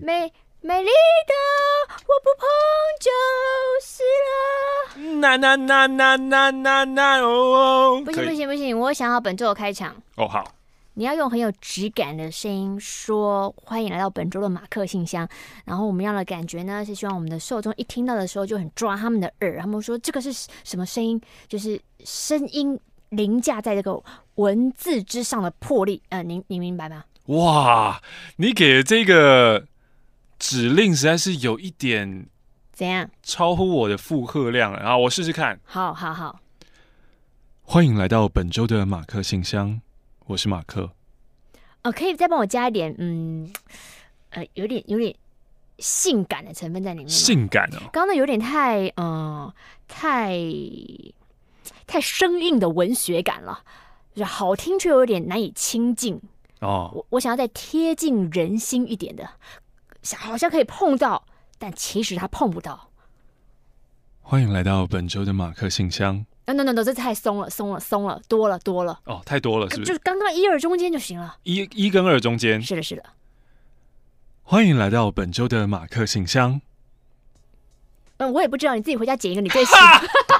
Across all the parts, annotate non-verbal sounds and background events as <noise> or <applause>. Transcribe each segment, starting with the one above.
美美丽的，我不碰就是了。那那那那那那那哦，不行不行不行，我想好本周的开场。哦好，你要用很有质感的声音说“欢迎来到本周的马克信箱”，然后我们要的感觉呢，是希望我们的受众一听到的时候就很抓他们的耳，他们说这个是什么声音？就是声音凌驾在这个文字之上的魄力。呃，您您明白吗？哇，你给的这个指令实在是有一点怎样？超乎我的负荷量了。然后我试试看。好好好，欢迎来到本周的马克信箱，我是马克。哦，可以再帮我加一点，嗯，呃，有点有点性感的成分在里面。性感哦，刚刚那有点太，嗯、呃，太太生硬的文学感了，就好听却有点难以亲近。哦，我我想要再贴近人心一点的，想好像可以碰到，但其实他碰不到。欢迎来到本周的马克信箱。No no no，这太松了，松了，松了，多了多了。哦，太多了，是不是？就是刚刚一二中间就行了。一一跟二中间。是的，是的。欢迎来到本周的马克信箱。嗯，我也不知道，你自己回家剪一个你最喜对。<laughs>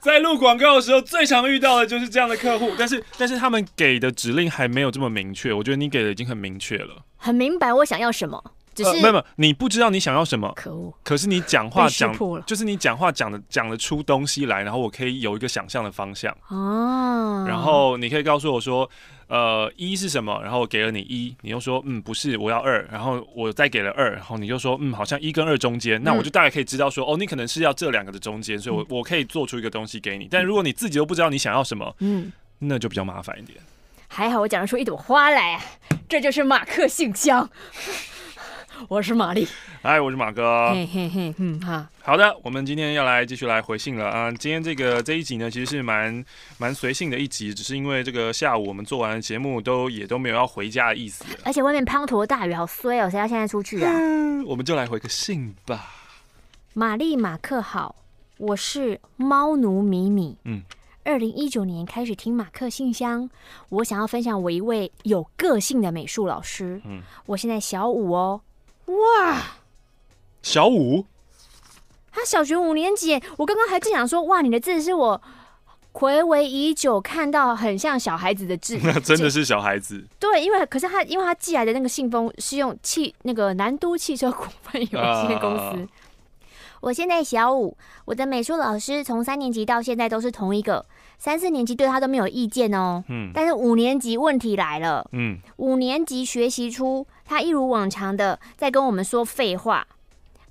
在录广告的时候，最常遇到的就是这样的客户，但是但是他们给的指令还没有这么明确，我觉得你给的已经很明确了，很明白我想要什么，只是、呃、没有没有，你不知道你想要什么，可恶，可是你讲话讲就是你讲话讲的讲得出东西来，然后我可以有一个想象的方向哦，然后你可以告诉我说。呃，一是什么？然后我给了你一，你又说嗯不是，我要二，然后我再给了二，然后你就说嗯好像一跟二中间，那我就大概可以知道说、嗯、哦，你可能是要这两个的中间，所以我我可以做出一个东西给你。但如果你自己都不知道你想要什么，嗯，那就比较麻烦一点。还好我讲得出一朵花来啊，这就是马克信箱。我是玛丽，哎，我是马哥，嘿嘿嘿，嗯哈，好的，我们今天要来继续来回信了。啊。今天这个这一集呢，其实是蛮蛮随性的一集，只是因为这个下午我们做完的节目都也都没有要回家的意思，而且外面滂沱大雨，好衰哦，谁要现在出去啊？嗯，我们就来回个信吧。玛丽马克好，我是猫奴米米，嗯，二零一九年开始听马克信箱，我想要分享我一位有个性的美术老师，嗯，我现在小五哦。哇，小五，他小学五年级。我刚刚还正想说，哇，你的字是我回违已久看到很像小孩子的字，那 <laughs> 真的是小孩子。对，因为可是他，因为他寄来的那个信封是用汽那个南都汽车股份有限公司。啊、我现在小五，我的美术老师从三年级到现在都是同一个，三四年级对他都没有意见哦。嗯，但是五年级问题来了。嗯，五年级学习初。他一如往常的在跟我们说废话，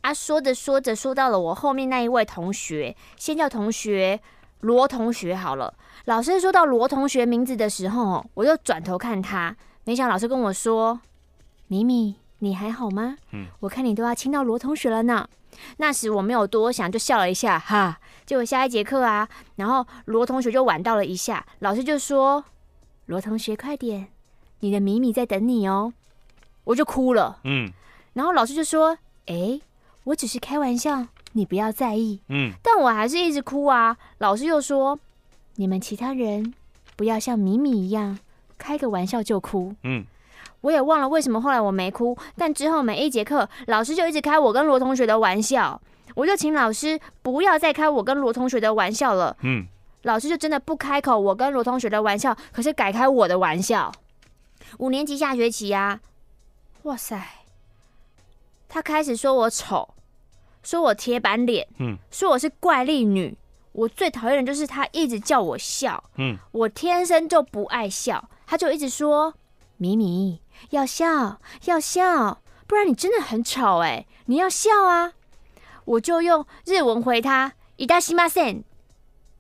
啊，说着说着说到了我后面那一位同学，先叫同学罗同学好了。老师说到罗同学名字的时候，我就转头看他，没想到老师跟我说：“米米，你还好吗？嗯，我看你都要亲到罗同学了呢。”那时我没有多想，就笑了一下，哈。结果下一节课啊，然后罗同学就晚到了一下，老师就说：“罗同学，快点，你的米米在等你哦。”我就哭了，嗯，然后老师就说：“哎，我只是开玩笑，你不要在意。”嗯，但我还是一直哭啊。老师又说：“你们其他人不要像米米一样，开个玩笑就哭。”嗯，我也忘了为什么后来我没哭，但之后每一节课老师就一直开我跟罗同学的玩笑，我就请老师不要再开我跟罗同学的玩笑了。嗯，老师就真的不开口我跟罗同学的玩笑，可是改开我的玩笑。五年级下学期呀。哇塞！他开始说我丑，说我铁板脸，嗯，说我是怪力女。我最讨厌的就是他一直叫我笑，嗯，我天生就不爱笑，他就一直说：“米米要笑，要笑，不然你真的很丑哎，你要笑啊！”我就用日文回他：“いたしません。”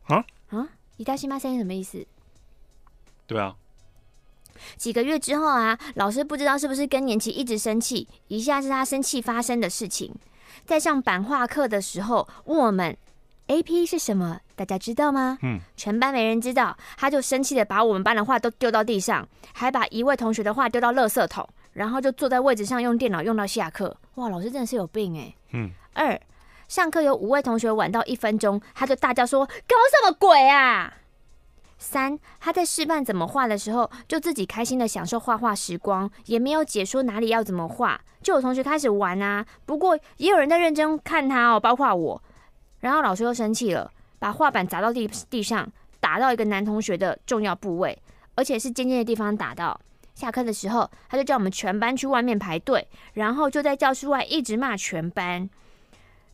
啊啊！いたしません什么意思？对啊。几个月之后啊，老师不知道是不是更年期一直生气，以下是他生气发生的事情。在上版画课的时候，问我们 AP 是什么，大家知道吗？嗯，全班没人知道，他就生气的把我们班的画都丢到地上，还把一位同学的画丢到垃圾桶，然后就坐在位置上用电脑用到下课。哇，老师真的是有病哎。嗯。二，上课有五位同学晚到一分钟，他就大叫说：“搞什么鬼啊！”三，他在示范怎么画的时候，就自己开心的享受画画时光，也没有解说哪里要怎么画，就有同学开始玩啊。不过也有人在认真看他哦，包括我。然后老师又生气了，把画板砸到地地上，打到一个男同学的重要部位，而且是尖尖的地方打到。下课的时候，他就叫我们全班去外面排队，然后就在教室外一直骂全班。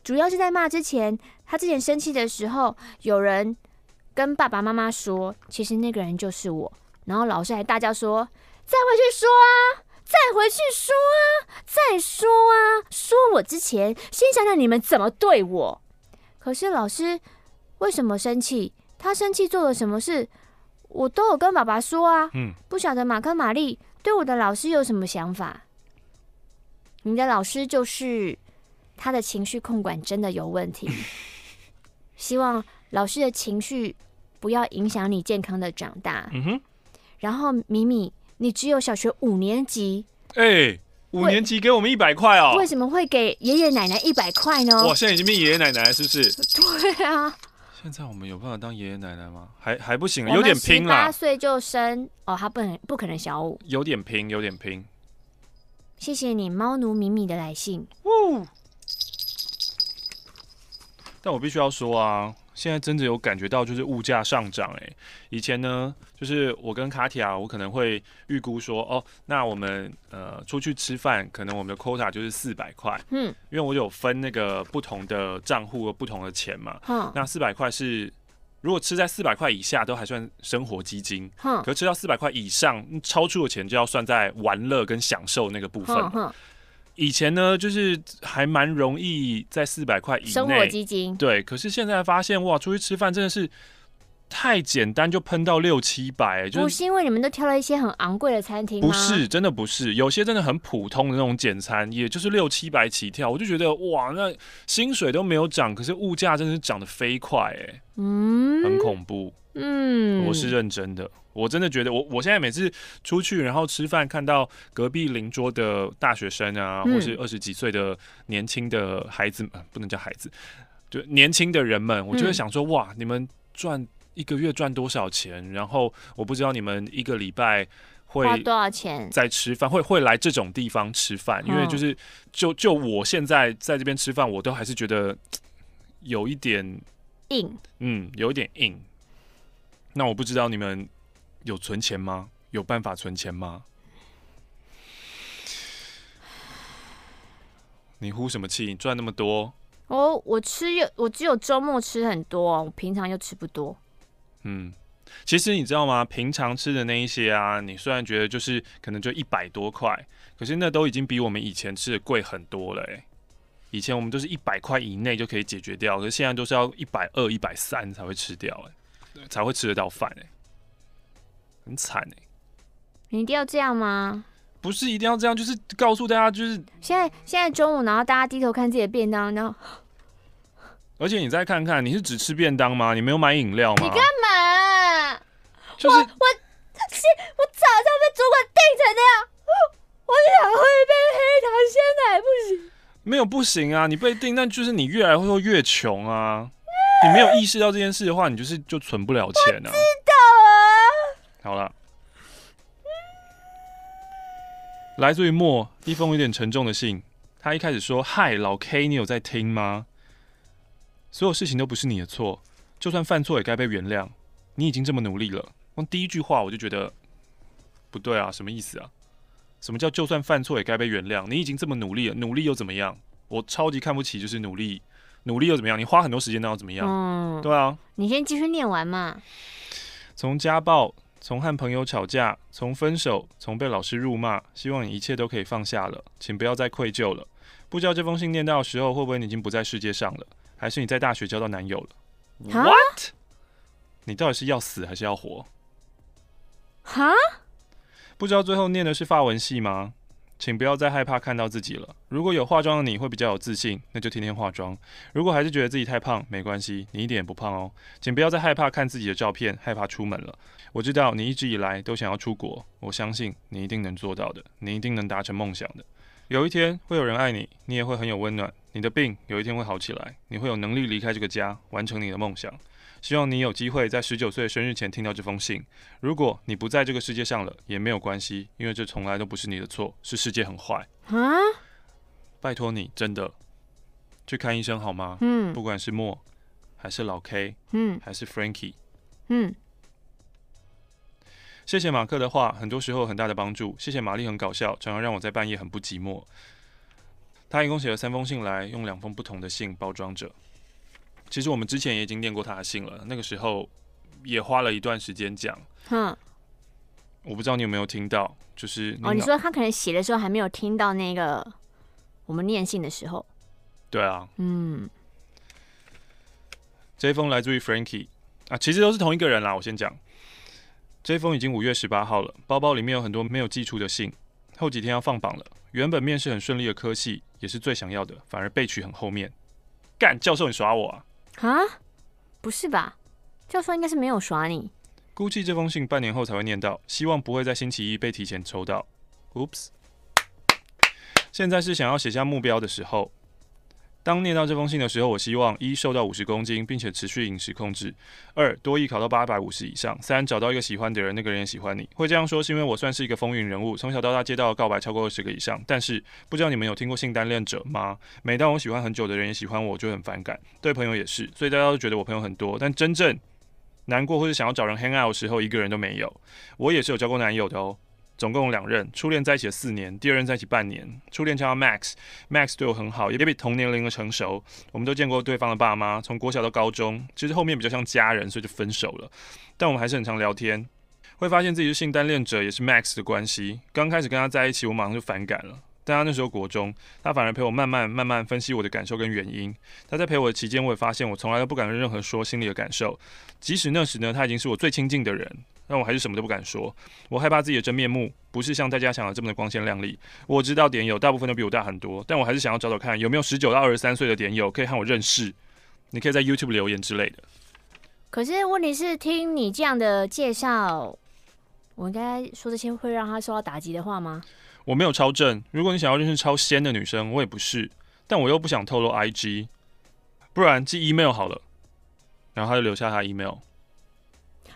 主要是在骂之前，他之前生气的时候，有人跟爸爸妈妈说，其实那个人就是我。然后老师还大叫说：“再回去说啊，再回去说啊，再说啊！说我之前，先想想你们怎么对我。”可是老师为什么生气？他生气做了什么事？我都有跟爸爸说啊，嗯，不晓得马克玛丽对我的老师有什么想法？你的老师就是他的情绪控管真的有问题，<laughs> 希望老师的情绪不要影响你健康的长大。嗯哼，然后米米，你只有小学五年级，哎、欸，五年级给我们一百块哦，为什么会给爷爷奶奶一百块呢？哇，现在已经变爷爷奶奶了，是不是？对啊。现在我们有办法当爷爷奶奶吗？还还不行，有点拼啦。八岁就生哦，他不能不可能小五，有点拼，有点拼。谢谢你，猫奴米米的来信。但我必须要说啊。现在真的有感觉到，就是物价上涨哎。以前呢，就是我跟卡提亚，我可能会预估说，哦，那我们呃出去吃饭，可能我们的 quota 就是四百块。嗯，因为我有分那个不同的账户和不同的钱嘛。嗯，那四百块是如果吃在四百块以下都还算生活基金。嗯，可是吃到四百块以上，超出的钱就要算在玩乐跟享受那个部分。嗯以前呢，就是还蛮容易在四百块以内生活基金，对。可是现在发现哇，出去吃饭真的是太简单，就喷到六七百。不是因为你们都挑了一些很昂贵的餐厅吗？不是，真的不是。有些真的很普通的那种简餐，也就是六七百起跳。我就觉得哇，那薪水都没有涨，可是物价真的是涨得飞快，哎，嗯，很恐怖。嗯，我是认真的。我真的觉得我，我我现在每次出去，然后吃饭，看到隔壁邻桌的大学生啊，或是二十几岁的年轻的孩子们，嗯，不能叫孩子，就年轻的人们，我就会想说，哇，你们赚一个月赚多少钱？然后我不知道你们一个礼拜会花多少钱在吃饭，会会来这种地方吃饭，因为就是就就我现在在这边吃饭，我都还是觉得有一点硬，嗯，有一点硬。那我不知道你们。有存钱吗？有办法存钱吗？你呼什么气？你赚那么多？哦，我吃又我只有周末吃很多，我平常又吃不多。嗯，其实你知道吗？平常吃的那一些啊，你虽然觉得就是可能就一百多块，可是那都已经比我们以前吃的贵很多了欸。以前我们都是一百块以内就可以解决掉，可是现在都是要一百二、一百三才会吃掉欸，才会吃得到饭哎。很惨哎！你一定要这样吗？不是一定要这样，就是告诉大家，就是现在现在中午，然后大家低头看自己的便当，然后而且你再看看，你是只吃便当吗？你没有买饮料吗？你干嘛？就是我我我早上被主管定成那样，我想喝一杯黑糖鲜奶，不行？没有不行啊！你被定，但就是你越来会越穷啊！你没有意识到这件事的话，你就是就存不了钱啊！好了，来自于莫一封有点沉重的信。他一开始说：“嗨，老 K，你有在听吗？所有事情都不是你的错，就算犯错也该被原谅。你已经这么努力了。”光第一句话我就觉得不对啊，什么意思啊？什么叫就算犯错也该被原谅？你已经这么努力了，努力又怎么样？我超级看不起，就是努力，努力又怎么样？你花很多时间那又怎么样？嗯，对啊。你先继续念完嘛。从家暴。从和朋友吵架，从分手，从被老师辱骂，希望你一切都可以放下了，请不要再愧疚了。不知道这封信念到的时候，会不会你已经不在世界上了，还是你在大学交到男友了？What？你到底是要死还是要活？哈？不知道最后念的是法文系吗？请不要再害怕看到自己了。如果有化妆的你会比较有自信，那就天天化妆。如果还是觉得自己太胖，没关系，你一点也不胖哦。请不要再害怕看自己的照片，害怕出门了。我知道你一直以来都想要出国，我相信你一定能做到的，你一定能达成梦想的。有一天会有人爱你，你也会很有温暖。你的病有一天会好起来，你会有能力离开这个家，完成你的梦想。希望你有机会在十九岁生日前听到这封信。如果你不在这个世界上了，也没有关系，因为这从来都不是你的错，是世界很坏。啊？拜托你，真的去看医生好吗？嗯，不管是莫，还是老 K，嗯还是 Frankie，嗯，谢谢马克的话，很多时候有很大的帮助。谢谢玛丽很搞笑，常常让我在半夜很不寂寞。他一共写了三封信来，用两封不同的信包装着。其实我们之前也已经念过他的信了，那个时候也花了一段时间讲。哼，我不知道你有没有听到，就是哦，你说他可能写的时候还没有听到那个我们念信的时候。对啊，嗯，这一封来自于 Frankie 啊，其实都是同一个人啦。我先讲，这一封已经五月十八号了，包包里面有很多没有寄出的信，后几天要放榜了。原本面试很顺利的科系，也是最想要的，反而被取很后面。干，教授你耍我啊？啊？不是吧？教授应该是没有耍你。估计这封信半年后才会念到，希望不会在星期一被提前抽到。Oops，现在是想要写下目标的时候。当念到这封信的时候，我希望一瘦到五十公斤，并且持续饮食控制；二多益考到八百五十以上；三找到一个喜欢的人，那个人也喜欢你。会这样说是因为我算是一个风云人物，从小到大接到告白超过二十个以上。但是不知道你们有听过性单恋者吗？每当我喜欢很久的人也喜欢我，我就很反感。对朋友也是，所以大家都觉得我朋友很多，但真正难过或是想要找人 hang out 的时候，一个人都没有。我也是有交过男友的哦。总共两任，初恋在一起了四年，第二任在一起半年。初恋叫 Max，Max 对我很好，也比同年龄的成熟。我们都见过对方的爸妈，从国小到高中，其实后面比较像家人，所以就分手了。但我们还是很常聊天，会发现自己是性单恋者，也是 Max 的关系。刚开始跟他在一起，我马上就反感了。但他那时候国中，他反而陪我慢慢慢慢分析我的感受跟原因。他在陪我的期间，我也发现我从来都不敢跟任何说心里的感受，即使那时呢，他已经是我最亲近的人。但我还是什么都不敢说，我害怕自己的真面目不是像大家想的这么的光鲜亮丽。我知道点友大部分都比我大很多，但我还是想要找找看有没有十九到二十三岁的点友可以和我认识。你可以在 YouTube 留言之类的。可是问题是，听你这样的介绍，我应该说这些会让他受到打击的话吗？我没有超正，如果你想要认识超仙的女生，我也不是，但我又不想透露 IG，不然寄 email 好了。然后他就留下他 email。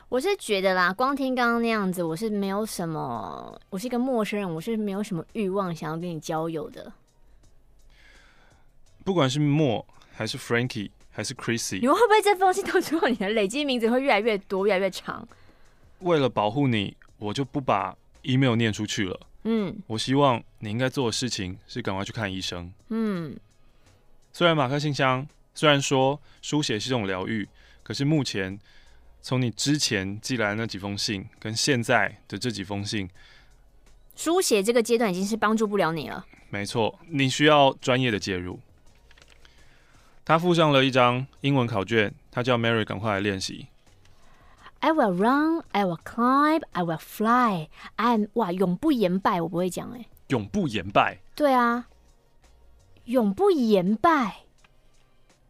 我是觉得啦，光听刚刚那样子，我是没有什么，我是一个陌生人，我是没有什么欲望想要跟你交友的。不管是莫还是 Frankie 还是 Chrissy，你会不会这封信到最后你的累积名字会越来越多，越来越长？为了保护你，我就不把 email 念出去了。嗯，我希望你应该做的事情是赶快去看医生。嗯，虽然马克信箱虽然说书写是一种疗愈，可是目前。从你之前寄来的那几封信，跟现在的这几封信，书写这个阶段已经是帮助不了你了。没错，你需要专业的介入。他附上了一张英文考卷，他叫 Mary 赶快来练习。I will run, I will climb, I will fly. I'm 哇，永不言败，我不会讲哎。永不言败。对啊，永不言败。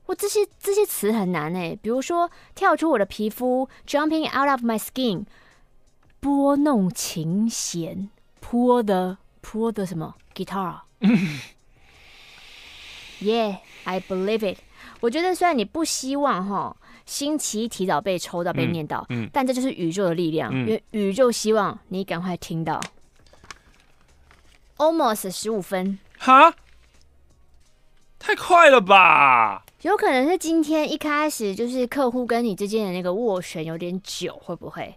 我这些这些词很难哎，比如说跳出我的皮肤，jumping out of my skin，拨弄琴弦，，pull the pull the 什么 guitar？Yeah，I believe it。我觉得虽然你不希望哈星期一提早被抽到被念到，嗯嗯、但这就是宇宙的力量，嗯、因为宇宙希望你赶快听到。Almost 十五分，哈，太快了吧！有可能是今天一开始就是客户跟你之间的那个斡旋有点久，会不会？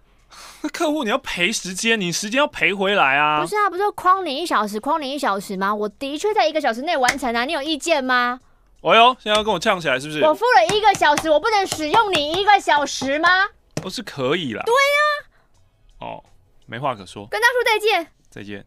那客户你要赔时间，你时间要赔回来啊！不是啊，不是框你一小时，框你一小时吗？我的确在一个小时内完成啊，你有意见吗？哦哟，现在要跟我呛起来是不是？我付了一个小时，我不能使用你一个小时吗？哦，是可以啦。对呀、啊。哦，没话可说。跟他说再见。再见。